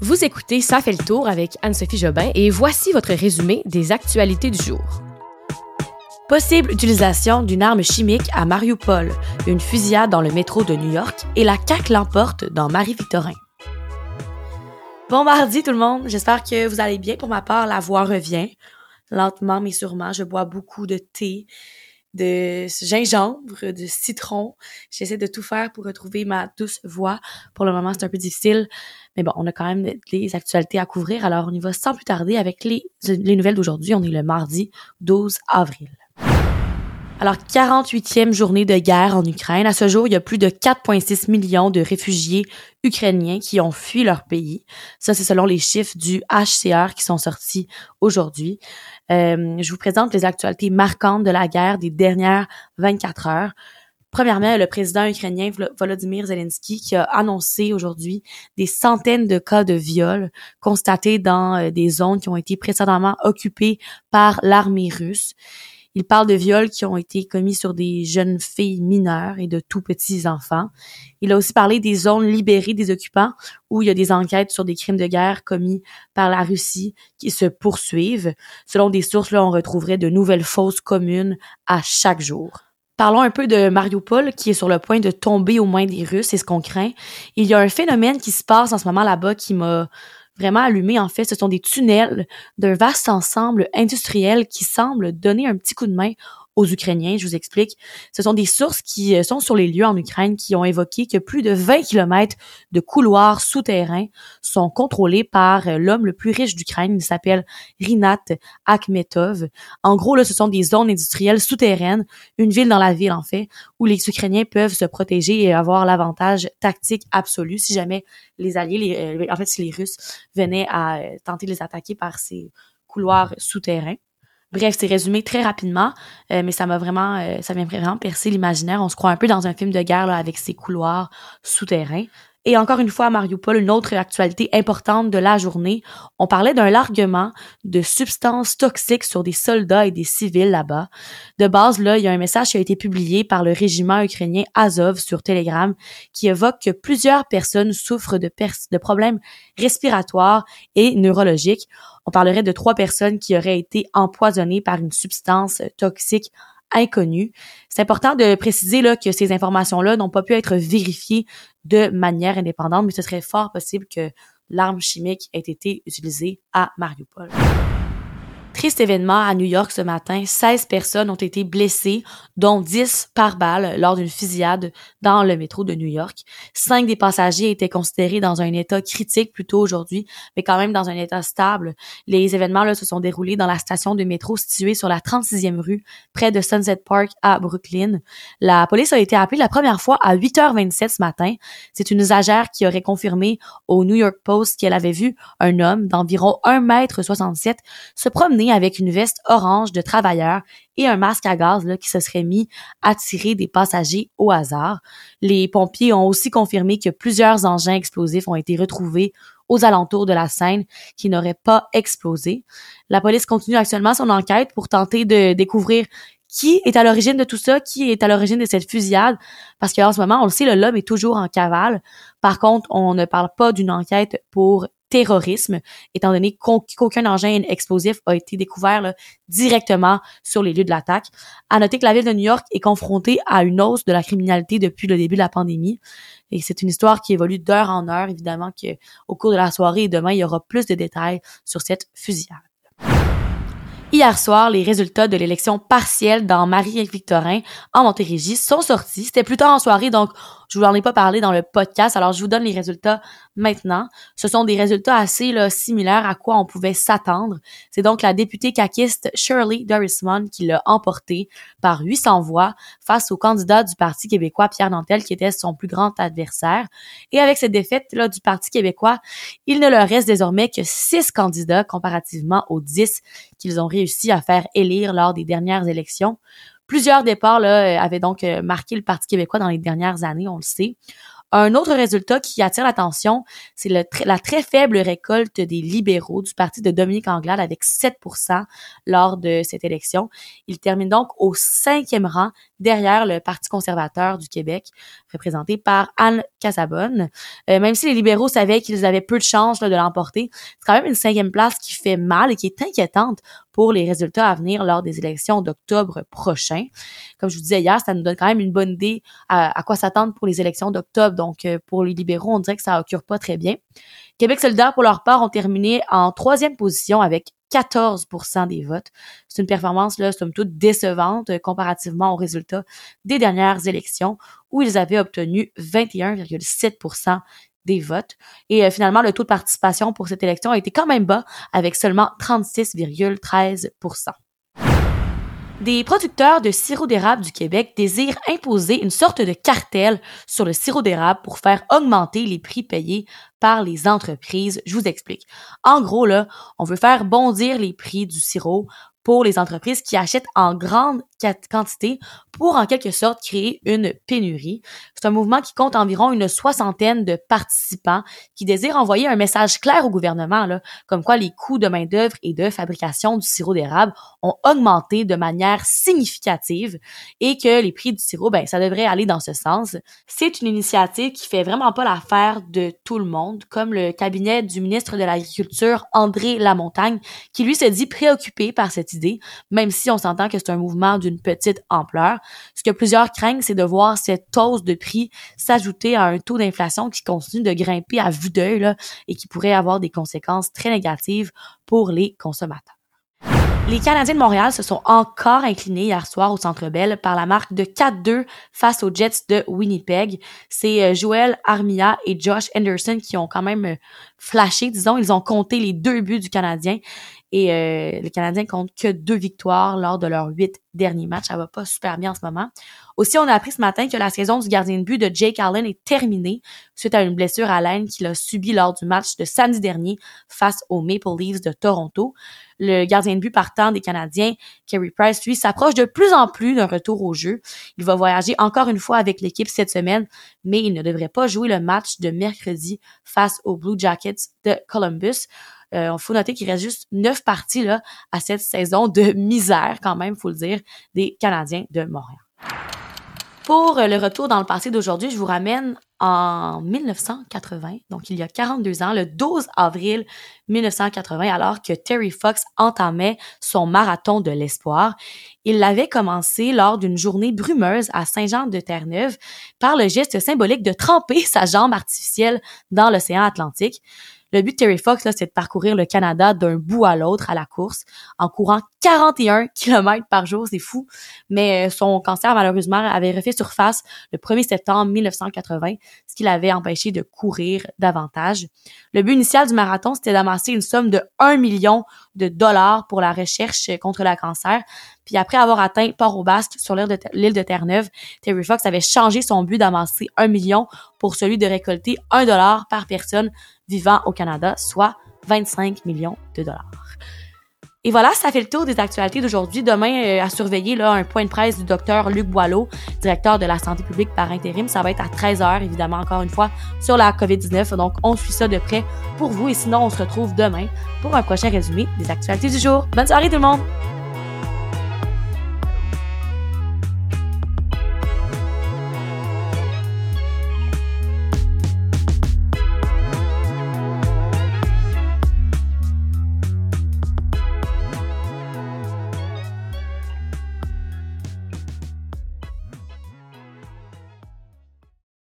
Vous écoutez Ça fait le tour avec Anne-Sophie Jobin et voici votre résumé des actualités du jour. Possible utilisation d'une arme chimique à Mariupol, une fusillade dans le métro de New York et la CAQ l'emporte dans Marie-Victorin. Bon mardi tout le monde, j'espère que vous allez bien. Pour ma part, la voix revient. Lentement mais sûrement, je bois beaucoup de thé, de gingembre, de citron. J'essaie de tout faire pour retrouver ma douce voix. Pour le moment, c'est un peu difficile, mais bon, on a quand même des actualités à couvrir. Alors, on y va sans plus tarder avec les, les nouvelles d'aujourd'hui. On est le mardi 12 avril. Alors, 48e journée de guerre en Ukraine. À ce jour, il y a plus de 4,6 millions de réfugiés ukrainiens qui ont fui leur pays. Ça, c'est selon les chiffres du HCR qui sont sortis aujourd'hui. Euh, je vous présente les actualités marquantes de la guerre des dernières 24 heures. Premièrement, le président ukrainien Volodymyr Zelensky qui a annoncé aujourd'hui des centaines de cas de viol constatés dans euh, des zones qui ont été précédemment occupées par l'armée russe. Il parle de viols qui ont été commis sur des jeunes filles mineures et de tout petits enfants. Il a aussi parlé des zones libérées des occupants où il y a des enquêtes sur des crimes de guerre commis par la Russie qui se poursuivent. Selon des sources, là, on retrouverait de nouvelles fausses communes à chaque jour. Parlons un peu de Mariupol, qui est sur le point de tomber aux mains des Russes, c'est ce qu'on craint. Il y a un phénomène qui se passe en ce moment là-bas qui m'a vraiment allumé. En fait, ce sont des tunnels d'un vaste ensemble industriel qui semble donner un petit coup de main aux Ukrainiens. Je vous explique. Ce sont des sources qui euh, sont sur les lieux en Ukraine qui ont évoqué que plus de 20 kilomètres de couloirs souterrains sont contrôlés par euh, l'homme le plus riche d'Ukraine. Il s'appelle Rinat Akhmetov. En gros, là, ce sont des zones industrielles souterraines, une ville dans la ville, en fait, où les Ukrainiens peuvent se protéger et avoir l'avantage tactique absolu si jamais les Alliés, les, euh, en fait, si les Russes venaient à tenter de les attaquer par ces couloirs souterrains. Bref, c'est résumé très rapidement, euh, mais ça m'a vraiment, euh, ça m'a vraiment percé l'imaginaire. On se croit un peu dans un film de guerre là, avec ces couloirs souterrains. Et encore une fois, à Mariupol, une autre actualité importante de la journée. On parlait d'un largement de substances toxiques sur des soldats et des civils là-bas. De base, là, il y a un message qui a été publié par le régiment ukrainien Azov sur Telegram qui évoque que plusieurs personnes souffrent de problèmes respiratoires et neurologiques. On parlerait de trois personnes qui auraient été empoisonnées par une substance toxique inconnue. C'est important de préciser là, que ces informations-là n'ont pas pu être vérifiées de manière indépendante, mais ce serait fort possible que l'arme chimique ait été utilisée à Mariupol. Triste événement à New York ce matin. 16 personnes ont été blessées, dont 10 par balle lors d'une fusillade dans le métro de New York. Cinq des passagers étaient considérés dans un état critique plutôt aujourd'hui, mais quand même dans un état stable. Les événements se sont déroulés dans la station de métro située sur la 36e rue, près de Sunset Park à Brooklyn. La police a été appelée la première fois à 8h27 ce matin. C'est une usagère qui aurait confirmé au New York Post qu'elle avait vu un homme d'environ 1m67 se promener avec une veste orange de travailleur et un masque à gaz qui se serait mis à tirer des passagers au hasard. Les pompiers ont aussi confirmé que plusieurs engins explosifs ont été retrouvés aux alentours de la scène qui n'auraient pas explosé. La police continue actuellement son enquête pour tenter de découvrir qui est à l'origine de tout ça, qui est à l'origine de cette fusillade, parce qu'en ce moment, on le sait, le l'homme est toujours en cavale. Par contre, on ne parle pas d'une enquête pour terrorisme, étant donné qu'aucun engin explosif a été découvert directement sur les lieux de l'attaque. À noter que la ville de New York est confrontée à une hausse de la criminalité depuis le début de la pandémie. Et c'est une histoire qui évolue d'heure en heure. Évidemment qu'au cours de la soirée et demain, il y aura plus de détails sur cette fusillade. Hier soir, les résultats de l'élection partielle dans Marie-Victorin en Montérégie sont sortis. C'était plus tard en soirée, donc je vous en ai pas parlé dans le podcast, alors je vous donne les résultats maintenant. Ce sont des résultats assez similaires à quoi on pouvait s'attendre. C'est donc la députée caquiste Shirley Dorismond qui l'a emporté par 800 voix face au candidat du Parti québécois Pierre Nantel qui était son plus grand adversaire. Et avec cette défaite là du Parti québécois, il ne leur reste désormais que six candidats comparativement aux 10 qu'ils ont réussi à faire élire lors des dernières élections. Plusieurs départs là, euh, avaient donc euh, marqué le Parti québécois dans les dernières années, on le sait. Un autre résultat qui attire l'attention, c'est la très faible récolte des libéraux du parti de Dominique Anglade avec 7% lors de cette élection. Il termine donc au cinquième rang derrière le Parti conservateur du Québec, représenté par Anne Casabonne. Euh, même si les libéraux savaient qu'ils avaient peu de chances de l'emporter, c'est quand même une cinquième place qui fait mal et qui est inquiétante pour les résultats à venir lors des élections d'octobre prochain. Comme je vous disais hier, ça nous donne quand même une bonne idée à, quoi s'attendre pour les élections d'octobre. Donc, euh, pour les libéraux, on dirait que ça occure pas très bien. Québec solidaire, pour leur part, ont terminé en troisième position avec 14% des votes. C'est une performance, là, somme toute, décevante euh, comparativement aux résultats des dernières élections où ils avaient obtenu 21,7% des votes. Et euh, finalement, le taux de participation pour cette élection a été quand même bas, avec seulement 36,13 des producteurs de sirop d'érable du Québec désirent imposer une sorte de cartel sur le sirop d'érable pour faire augmenter les prix payés par les entreprises. Je vous explique. En gros, là, on veut faire bondir les prix du sirop pour les entreprises qui achètent en grande quantité pour en quelque sorte créer une pénurie. C'est un mouvement qui compte environ une soixantaine de participants qui désirent envoyer un message clair au gouvernement, là, comme quoi les coûts de main-d'œuvre et de fabrication du sirop d'érable ont augmenté de manière significative et que les prix du sirop, ben, ça devrait aller dans ce sens. C'est une initiative qui fait vraiment pas l'affaire de tout le monde, comme le cabinet du ministre de l'Agriculture, André Lamontagne, qui lui se dit préoccupé par cette idée même si on s'entend que c'est un mouvement d'une petite ampleur. Ce que plusieurs craignent, c'est de voir cette hausse de prix s'ajouter à un taux d'inflation qui continue de grimper à vue d'œil et qui pourrait avoir des conséquences très négatives pour les consommateurs. Les Canadiens de Montréal se sont encore inclinés hier soir au Centre Bell par la marque de 4-2 face aux Jets de Winnipeg. C'est euh, Joel Armia et Josh Anderson qui ont quand même euh, flashé, disons, ils ont compté les deux buts du Canadien et euh, les Canadiens comptent que deux victoires lors de leurs huit derniers matchs. Ça va pas super bien en ce moment. Aussi, on a appris ce matin que la saison du gardien de but de Jake Allen est terminée suite à une blessure à l'aine qu'il a subie lors du match de samedi dernier face aux Maple Leafs de Toronto. Le gardien de but partant des Canadiens, Kerry Price, lui, s'approche de plus en plus d'un retour au jeu. Il va voyager encore une fois avec l'équipe cette semaine, mais il ne devrait pas jouer le match de mercredi face aux Blue Jackets de Columbus. Euh, il faut noter qu'il reste juste neuf parties là, à cette saison de misère, quand même, faut le dire, des Canadiens de Montréal. Pour euh, le retour dans le passé d'aujourd'hui, je vous ramène en 1980, donc il y a 42 ans, le 12 avril 1980, alors que Terry Fox entamait son marathon de l'espoir. Il l'avait commencé lors d'une journée brumeuse à Saint-Jean-de-Terre-Neuve par le geste symbolique de tremper sa jambe artificielle dans l'océan Atlantique. Le but de Terry Fox, c'est de parcourir le Canada d'un bout à l'autre à la course en courant 41 km par jour, c'est fou. Mais euh, son cancer, malheureusement, avait refait surface le 1er septembre 1980, ce qui l'avait empêché de courir davantage. Le but initial du marathon, c'était d'amasser une somme de 1 million de dollars pour la recherche contre le cancer. Puis après avoir atteint Port-au-Basque sur l'île de, Terre-Neuve, Terry Fox avait changé son but d'amasser 1 million pour celui de récolter 1 dollar par personne vivant au Canada, soit 25 millions de dollars. Et voilà, ça fait le tour des actualités d'aujourd'hui. Demain, euh, à surveiller là, un point de presse du docteur Luc Boileau, directeur de la santé publique par intérim. Ça va être à 13h, évidemment, encore une fois, sur la COVID-19. Donc, on suit ça de près pour vous. Et sinon, on se retrouve demain pour un prochain résumé des actualités du jour. Bonne soirée tout le monde!